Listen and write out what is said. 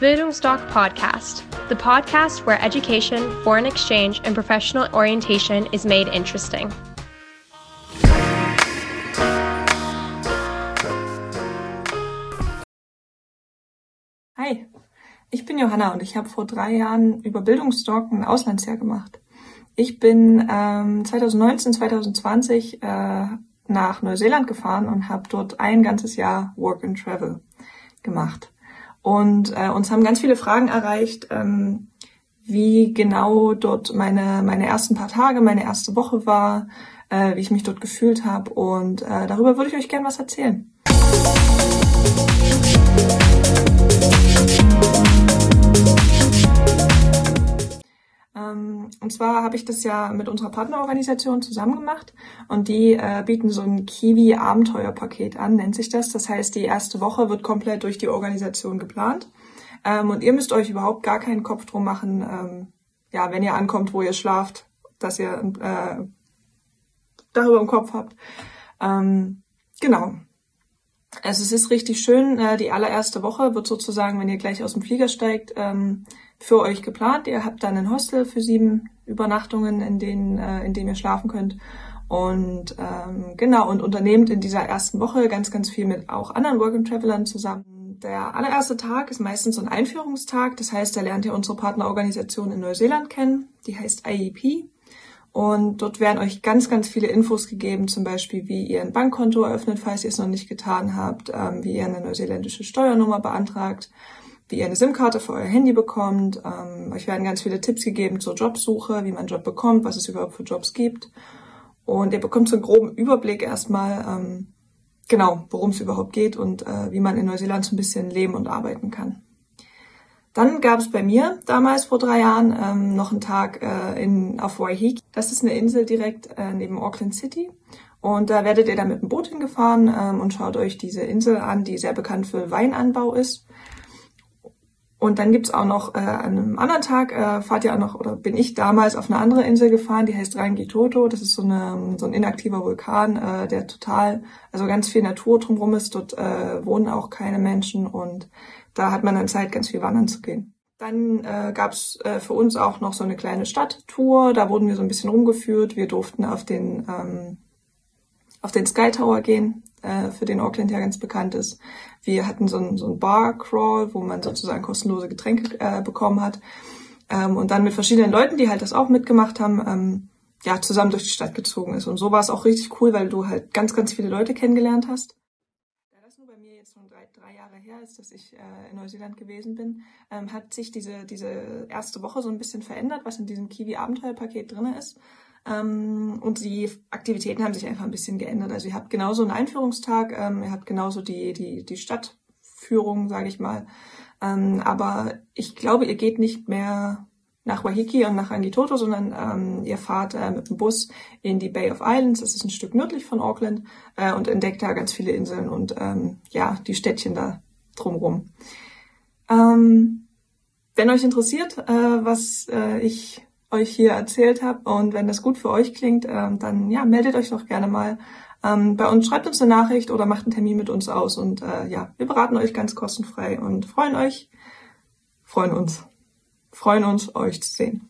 Bildungsdoc Podcast, the podcast where education, foreign exchange, and professional orientation is made interesting. Hi, ich bin Johanna und ich habe vor drei Jahren über Bildungsdoc ein Auslandsjahr gemacht. Ich bin ähm, 2019, 2020 äh, nach Neuseeland gefahren und habe dort ein ganzes Jahr Work and Travel gemacht. Und äh, uns haben ganz viele Fragen erreicht, ähm, wie genau dort meine, meine ersten paar Tage, meine erste Woche war, äh, wie ich mich dort gefühlt habe. Und äh, darüber würde ich euch gerne was erzählen. Ähm, zwar habe ich das ja mit unserer Partnerorganisation zusammen gemacht und die äh, bieten so ein Kiwi-Abenteuerpaket an, nennt sich das. Das heißt, die erste Woche wird komplett durch die Organisation geplant ähm, und ihr müsst euch überhaupt gar keinen Kopf drum machen, ähm, ja, wenn ihr ankommt, wo ihr schlaft, dass ihr äh, darüber im Kopf habt. Ähm, genau. Also es ist richtig schön. Äh, die allererste Woche wird sozusagen, wenn ihr gleich aus dem Flieger steigt, ähm, für euch geplant. Ihr habt dann ein Hostel für sieben Übernachtungen, in denen, äh, in dem ihr schlafen könnt. Und ähm, genau, und unternehmt in dieser ersten Woche ganz, ganz viel mit auch anderen Work and Travelern zusammen. Der allererste Tag ist meistens so ein Einführungstag. Das heißt, da lernt ihr unsere Partnerorganisation in Neuseeland kennen. Die heißt IEP. Und dort werden euch ganz, ganz viele Infos gegeben, zum Beispiel, wie ihr ein Bankkonto eröffnet, falls ihr es noch nicht getan habt, ähm, wie ihr eine neuseeländische Steuernummer beantragt, wie ihr eine SIM-Karte für euer Handy bekommt. Ähm, euch werden ganz viele Tipps gegeben zur Jobsuche, wie man einen Job bekommt, was es überhaupt für Jobs gibt. Und ihr bekommt so einen groben Überblick erstmal, ähm, genau, worum es überhaupt geht und äh, wie man in Neuseeland so ein bisschen leben und arbeiten kann. Dann gab es bei mir damals vor drei Jahren ähm, noch einen Tag äh, in, auf Waiheke. Das ist eine Insel direkt äh, neben Auckland City. Und da werdet ihr dann mit dem Boot hingefahren ähm, und schaut euch diese Insel an, die sehr bekannt für Weinanbau ist. Und dann gibt's auch noch äh, an einem anderen Tag, äh, fahrt ihr auch noch, oder bin ich damals auf eine andere Insel gefahren, die heißt Rangitoto. Das ist so, eine, so ein inaktiver Vulkan, äh, der total, also ganz viel Natur drumherum ist. Dort äh, wohnen auch keine Menschen und da hat man dann Zeit, ganz viel wandern zu gehen. Dann äh, gab's äh, für uns auch noch so eine kleine Stadttour. Da wurden wir so ein bisschen rumgeführt. Wir durften auf den ähm, auf den Sky Tower gehen, äh, für den Auckland ja ganz bekannt ist. Wir hatten so ein, so ein Bar-Crawl, wo man sozusagen kostenlose Getränke äh, bekommen hat. Ähm, und dann mit verschiedenen Leuten, die halt das auch mitgemacht haben, ähm, ja, zusammen durch die Stadt gezogen ist. Und so war es auch richtig cool, weil du halt ganz, ganz viele Leute kennengelernt hast. Da das nur bei mir jetzt schon drei, drei Jahre her ist, dass ich äh, in Neuseeland gewesen bin, ähm, hat sich diese, diese erste Woche so ein bisschen verändert, was in diesem Kiwi-Abenteuerpaket drinne ist. Ähm, und die Aktivitäten haben sich einfach ein bisschen geändert. Also ihr habt genauso einen Einführungstag, ähm, ihr habt genauso die, die, die Stadtführung, sage ich mal. Ähm, aber ich glaube, ihr geht nicht mehr nach Wahiki und nach Angitoto, sondern ähm, ihr fahrt äh, mit dem Bus in die Bay of Islands, das ist ein Stück nördlich von Auckland, äh, und entdeckt da ganz viele Inseln und ähm, ja, die Städtchen da drumrum. Ähm, wenn euch interessiert, äh, was äh, ich euch hier erzählt habe. Und wenn das gut für euch klingt, ähm, dann ja, meldet euch doch gerne mal ähm, bei uns, schreibt uns eine Nachricht oder macht einen Termin mit uns aus. Und äh, ja, wir beraten euch ganz kostenfrei und freuen euch, freuen uns, freuen uns, euch zu sehen.